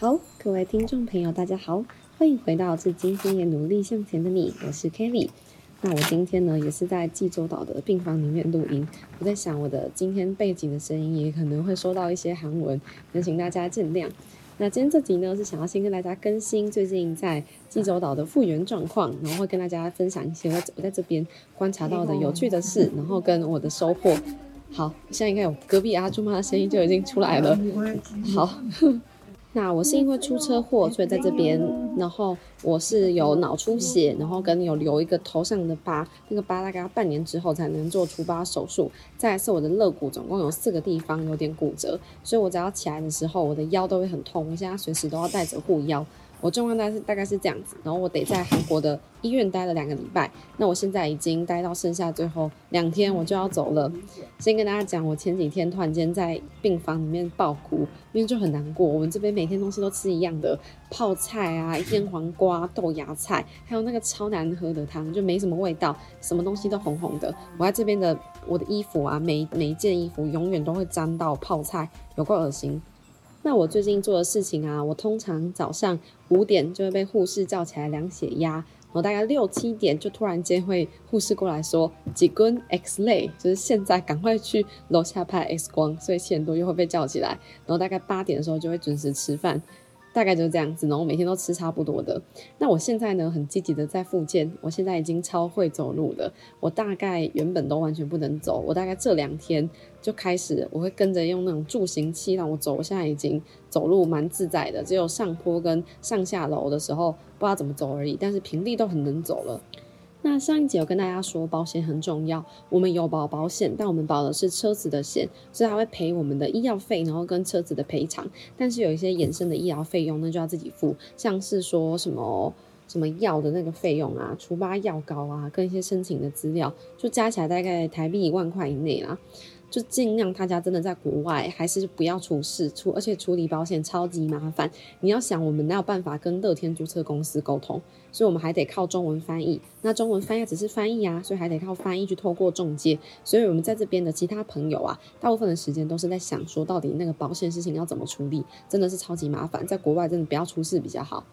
好，各位听众朋友，大家好，欢迎回到至今天也努力向前的你，我是 Kelly。那我今天呢，也是在济州岛的病房里面录音。我在想，我的今天背景的声音也可能会收到一些韩文，也请大家见谅。那今天这集呢，是想要先跟大家更新最近在济州岛的复原状况，然后会跟大家分享一些我我在这边观察到的有趣的事，然后跟我的收获。好，现在应该有隔壁阿朱妈的声音就已经出来了。好。那我是因为出车祸，所以在这边，然后我是有脑出血，然后跟有留一个头上的疤，那个疤大概要半年之后才能做除疤手术。再是我的肋骨总共有四个地方有点骨折，所以我只要起来的时候，我的腰都会很痛，我现在随时都要带着护腰。我状况大概是大概是这样子，然后我得在韩国的医院待了两个礼拜，那我现在已经待到剩下最后两天，我就要走了。先跟大家讲，我前几天突然间在病房里面爆哭，因为就很难过。我们这边每天东西都吃一样的泡菜啊、腌黄瓜、豆芽菜，还有那个超难喝的汤，就没什么味道，什么东西都红红的。我在这边的我的衣服啊，每每一件衣服永远都会沾到泡菜，有够恶心。那我最近做的事情啊，我通常早上五点就会被护士叫起来量血压，然后大概六七点就突然间会护士过来说几根 X 类，就是现在赶快去楼下拍 X 光，所以七点多又会被叫起来，然后大概八点的时候就会准时吃饭。大概就是这样子，然后每天都吃差不多的。那我现在呢，很积极的在复健，我现在已经超会走路的。我大概原本都完全不能走，我大概这两天就开始，我会跟着用那种助行器让我走。我现在已经走路蛮自在的，只有上坡跟上下楼的时候不知道怎么走而已，但是平地都很能走了。那上一集有跟大家说，保险很重要。我们有保保险，但我们保的是车子的险，所以它会赔我们的医药费，然后跟车子的赔偿。但是有一些衍生的医疗费用，那就要自己付，像是说什么什么药的那个费用啊，除疤药膏啊，跟一些申请的资料，就加起来大概台币一万块以内啦。就尽量他家真的在国外还是不要出事出，而且处理保险超级麻烦。你要想，我们哪有办法跟乐天租车公司沟通？所以我们还得靠中文翻译。那中文翻译只是翻译啊，所以还得靠翻译去透过中介。所以我们在这边的其他朋友啊，大部分的时间都是在想说，到底那个保险事情要怎么处理，真的是超级麻烦。在国外真的不要出事比较好。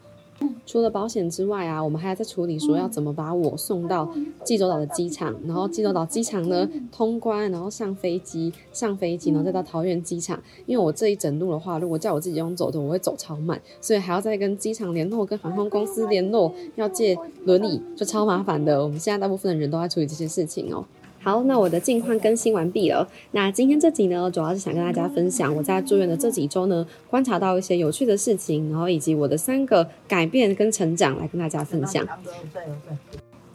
除了保险之外啊，我们还要在处理说要怎么把我送到济州岛的机场，然后济州岛机场呢通关，然后上飞机，上飞机然后再到桃园机场。因为我这一整路的话，如果叫我自己用走的，我会走超慢，所以还要再跟机场联络，跟航空公司联络，要借轮椅，就超麻烦的。我们现在大部分的人都在处理这些事情哦。好，那我的近况更新完毕了。那今天这集呢，主要是想跟大家分享我在住院的这几周呢，观察到一些有趣的事情，然后以及我的三个改变跟成长来跟大家分享。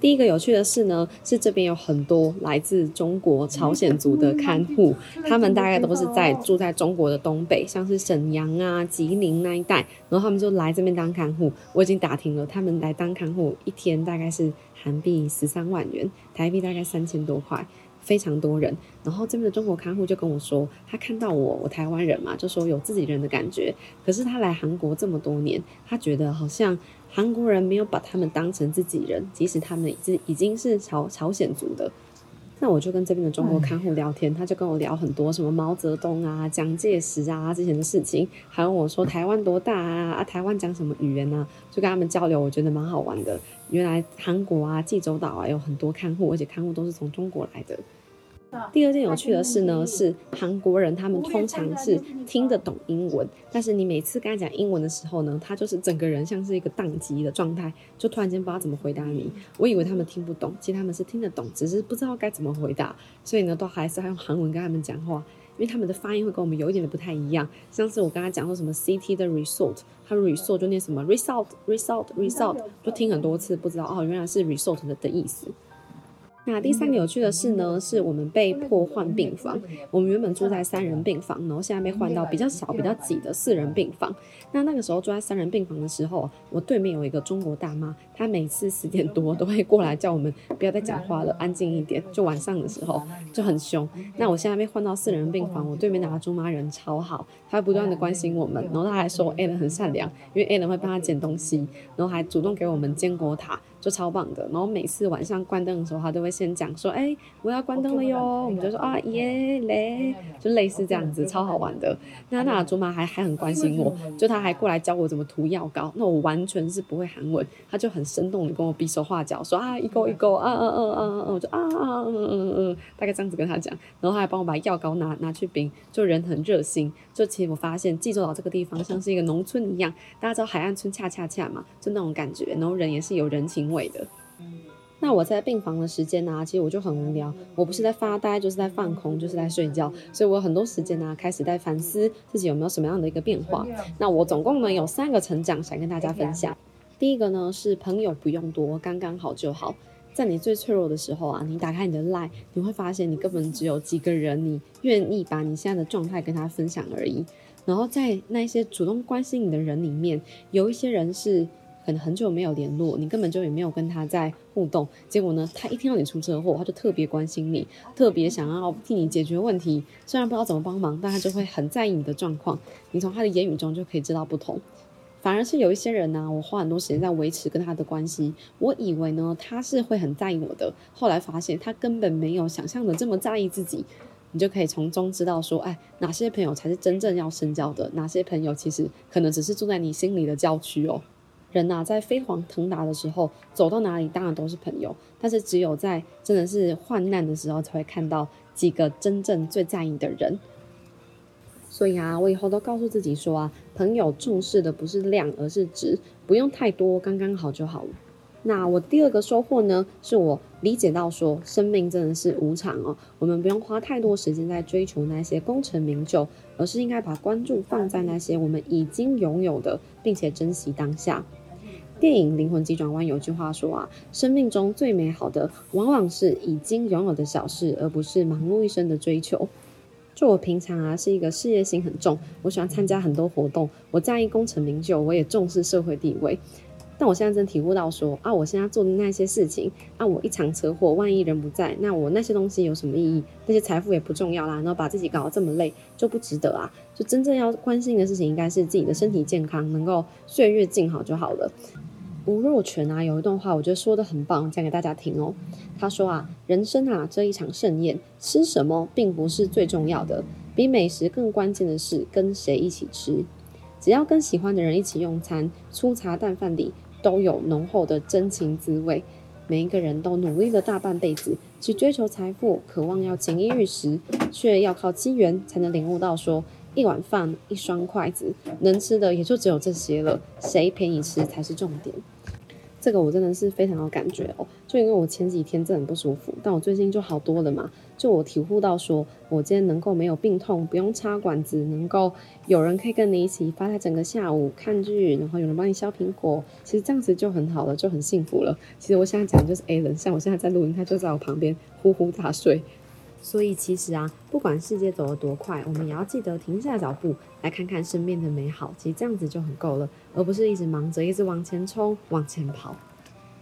第一个有趣的事呢，是这边有很多来自中国朝鲜族的看护，他们大概都是在住在中国的东北，像是沈阳啊、吉林那一带，然后他们就来这边当看护。我已经打听了，他们来当看护一天大概是韩币十三万元，台币大概三千多块。非常多人，然后这边的中国看护就跟我说，他看到我，我台湾人嘛，就说有自己人的感觉。可是他来韩国这么多年，他觉得好像韩国人没有把他们当成自己人，即使他们已已经是朝朝鲜族的。那我就跟这边的中国看护聊天，他就跟我聊很多什么毛泽东啊、蒋介石啊之前的事情，还问我说台湾多大啊？啊，台湾讲什么语言呢？就跟他们交流，我觉得蛮好玩的。原来韩国啊、济州岛啊有很多看护，而且看护都是从中国来的。第二件有趣的事呢，是韩国人他们通常是听得懂英文，但是你每次跟他讲英文的时候呢，他就是整个人像是一个宕机的状态，就突然间不知道怎么回答你。我以为他们听不懂，其实他们是听得懂，只是不知道该怎么回答，所以呢，都还是要用韩文跟他们讲话，因为他们的发音会跟我们有一点的不太一样。上次我跟他讲说什么 CT 的 result，他 result 就念什么 result，result，result，就听很多次不知道哦，原来是 result 的的意思。那第三个有趣的事呢，是我们被迫换病房。我们原本住在三人病房，然后现在被换到比较小、比较挤的四人病房。那那个时候住在三人病房的时候，我对面有一个中国大妈，她每次十点多都会过来叫我们不要再讲话了，安静一点。就晚上的时候就很凶。那我现在被换到四人病房，我对面那个中妈人超好，她不断的关心我们，然后她还说 A 人很善良，因为 A 人会帮她捡东西，然后还主动给我们坚果塔。就超棒的。然后每次晚上关灯的时候，他都会先讲说：“哎，我要关灯了哟。”我们就说：“啊耶嘞！”就类似这样子，超好玩的。那那祖妈还还很关心我，就他还过来教我怎么涂药膏。那我完全是不会韩文，他就很生动的跟我比手画脚，说：“啊，一勾一勾，啊啊啊啊啊！”我就啊啊嗯嗯嗯，大概这样子跟他讲。然后他还帮我把药膏拿拿去冰，就人很热心。就其实我发现济州岛这个地方像是一个农村一样，大家知道海岸村恰恰恰嘛，就那种感觉。然后人也是有人情那我在病房的时间呢，其实我就很无聊，我不是在发呆，就是在放空，就是在睡觉。所以我有很多时间呢，开始在反思自己有没有什么样的一个变化。那我总共呢有三个成长想跟大家分享。第一个呢是朋友不用多，刚刚好就好。在你最脆弱的时候啊，你打开你的 line，你会发现你根本只有几个人，你愿意把你现在的状态跟他分享而已。然后在那些主动关心你的人里面，有一些人是可能很久没有联络，你根本就也没有跟他在互动。结果呢，他一听到你出车祸，他就特别关心你，特别想要替你解决问题。虽然不知道怎么帮忙，但他就会很在意你的状况。你从他的言语中就可以知道不同。反而是有一些人呢，我花很多时间在维持跟他的关系。我以为呢，他是会很在意我的，后来发现他根本没有想象的这么在意自己。你就可以从中知道说，哎，哪些朋友才是真正要深交的，哪些朋友其实可能只是住在你心里的郊区哦。人呐，在飞黄腾达的时候，走到哪里当然都是朋友，但是只有在真的是患难的时候，才会看到几个真正最在意的人。所以啊，我以后都告诉自己说啊，朋友重视的不是量，而是值，不用太多，刚刚好就好了。那我第二个收获呢，是我理解到说，生命真的是无常哦，我们不用花太多时间在追求那些功成名就，而是应该把关注放在那些我们已经拥有的，并且珍惜当下。电影《灵魂急转弯》有句话说啊，生命中最美好的，往往是已经拥有的小事，而不是忙碌一生的追求。就我平常啊是一个事业心很重，我喜欢参加很多活动，我在意功成名就，我也重视社会地位。但我现在真体悟到说啊，我现在做的那些事情，啊，我一场车祸，万一人不在，那我那些东西有什么意义？那些财富也不重要啦，然后把自己搞得这么累，就不值得啊！就真正要关心的事情，应该是自己的身体健康，能够岁月静好就好了。吴若权啊，有一段话，我觉得说的很棒，讲给大家听哦。他说啊，人生啊这一场盛宴，吃什么并不是最重要的，比美食更关键的是跟谁一起吃。只要跟喜欢的人一起用餐，粗茶淡饭里都有浓厚的真情滋味。每一个人都努力了大半辈子，去追求财富，渴望要锦衣玉食，却要靠机缘才能领悟到说。一碗饭，一双筷子，能吃的也就只有这些了。谁陪你吃才是重点。这个我真的是非常有感觉哦。就因为我前几天真的很不舒服，但我最近就好多了嘛。就我体悟到，说我今天能够没有病痛，不用插管子，能够有人可以跟你一起发呆整个下午看剧，然后有人帮你削苹果，其实这样子就很好了，就很幸福了。其实我现在讲就是 A 人，像我现在在录音，他就在我旁边呼呼大睡。所以其实啊，不管世界走得多快，我们也要记得停下脚步，来看看身边的美好。其实这样子就很够了，而不是一直忙着，一直往前冲、往前跑。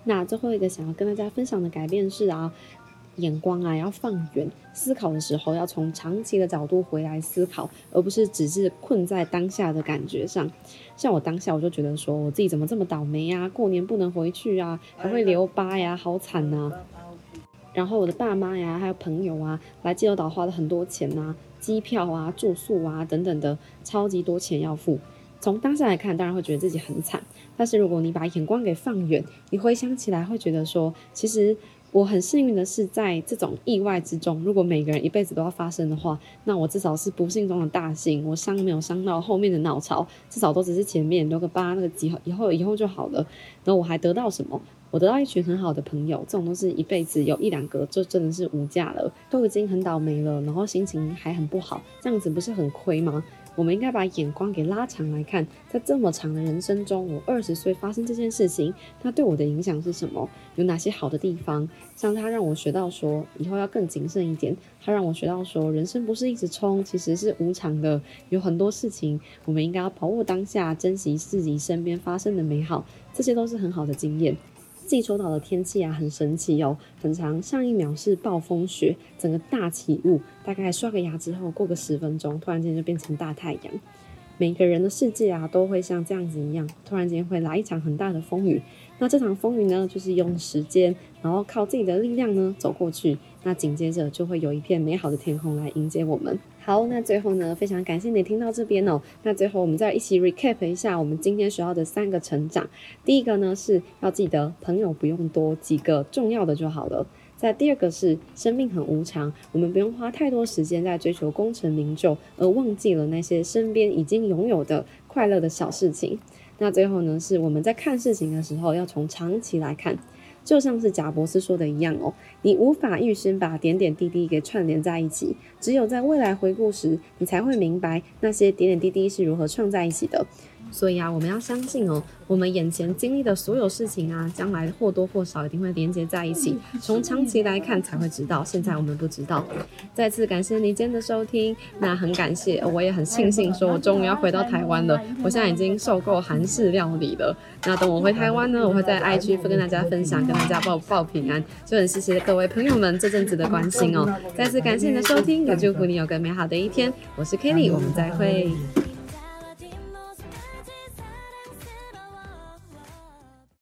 那最后一个想要跟大家分享的改变是啊，眼光啊要放远，思考的时候要从长期的角度回来思考，而不是只是困在当下的感觉上。像我当下我就觉得说，我自己怎么这么倒霉呀？过年不能回去啊，还会留疤呀，好惨呐！然后我的爸妈呀，还有朋友啊，来济州岛花了很多钱呐，机票啊、住宿啊等等的，超级多钱要付。从当下来看，当然会觉得自己很惨。但是如果你把眼光给放远，你回想起来会觉得说，其实我很幸运的是，在这种意外之中，如果每个人一辈子都要发生的话，那我至少是不幸中的大幸。我伤没有伤到后面的脑巢，至少都只是前面留个疤，那个几以后以后就好了。然后我还得到什么？我得到一群很好的朋友，这种都是一辈子有一两个，就真的是无价了。都已经很倒霉了，然后心情还很不好，这样子不是很亏吗？我们应该把眼光给拉长来看，在这么长的人生中，我二十岁发生这件事情，它对我的影响是什么？有哪些好的地方？像它让我学到说，以后要更谨慎一点。它让我学到说，人生不是一直冲，其实是无常的。有很多事情，我们应该要把握当下，珍惜自己身边发生的美好，这些都是很好的经验。济州岛的天气啊，很神奇哦，很长。上一秒是暴风雪，整个大起雾，大概刷个牙之后，过个十分钟，突然间就变成大太阳。每个人的世界啊，都会像这样子一样，突然间会来一场很大的风雨。那这场风雨呢，就是用时间，然后靠自己的力量呢走过去。那紧接着就会有一片美好的天空来迎接我们。好，那最后呢，非常感谢你听到这边哦。那最后我们再一起 recap 一下我们今天学到的三个成长。第一个呢是要记得朋友不用多，几个重要的就好了。在第二个是生命很无常，我们不用花太多时间在追求功成名就，而忘记了那些身边已经拥有的快乐的小事情。那最后呢，是我们在看事情的时候要从长期来看，就像是贾博士说的一样哦，你无法预先把点点滴滴给串联在一起，只有在未来回顾时，你才会明白那些点点滴滴是如何串在一起的。所以啊，我们要相信哦，我们眼前经历的所有事情啊，将来或多或少一定会连接在一起。从长期来看才会知道，现在我们不知道。再次感谢你今天的收听，那很感谢，我也很庆幸，说我终于要回到台湾了。我现在已经受够韩式料理了。那等我回台湾呢，我会在 IG 跟大家分享，跟大家报报平安。就很谢谢各位朋友们这阵子的关心哦。再次感谢你的收听，也祝福你有个美好的一天。我是 Kelly，我们再会。